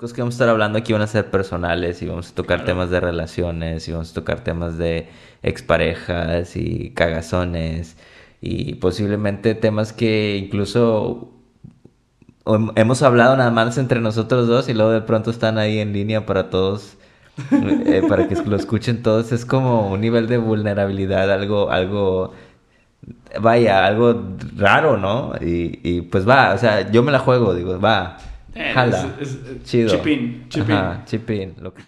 cosas que vamos a estar hablando aquí van a ser personales y vamos a tocar temas de relaciones y vamos a tocar temas de exparejas y cagazones y posiblemente temas que incluso hemos hablado nada más entre nosotros dos y luego de pronto están ahí en línea para todos eh, para que lo escuchen todos. Es como un nivel de vulnerabilidad algo algo vaya algo raro no y, y pues va o sea yo me la juego digo va Eh, Jala. es- es- Chido. Ajá, lo que-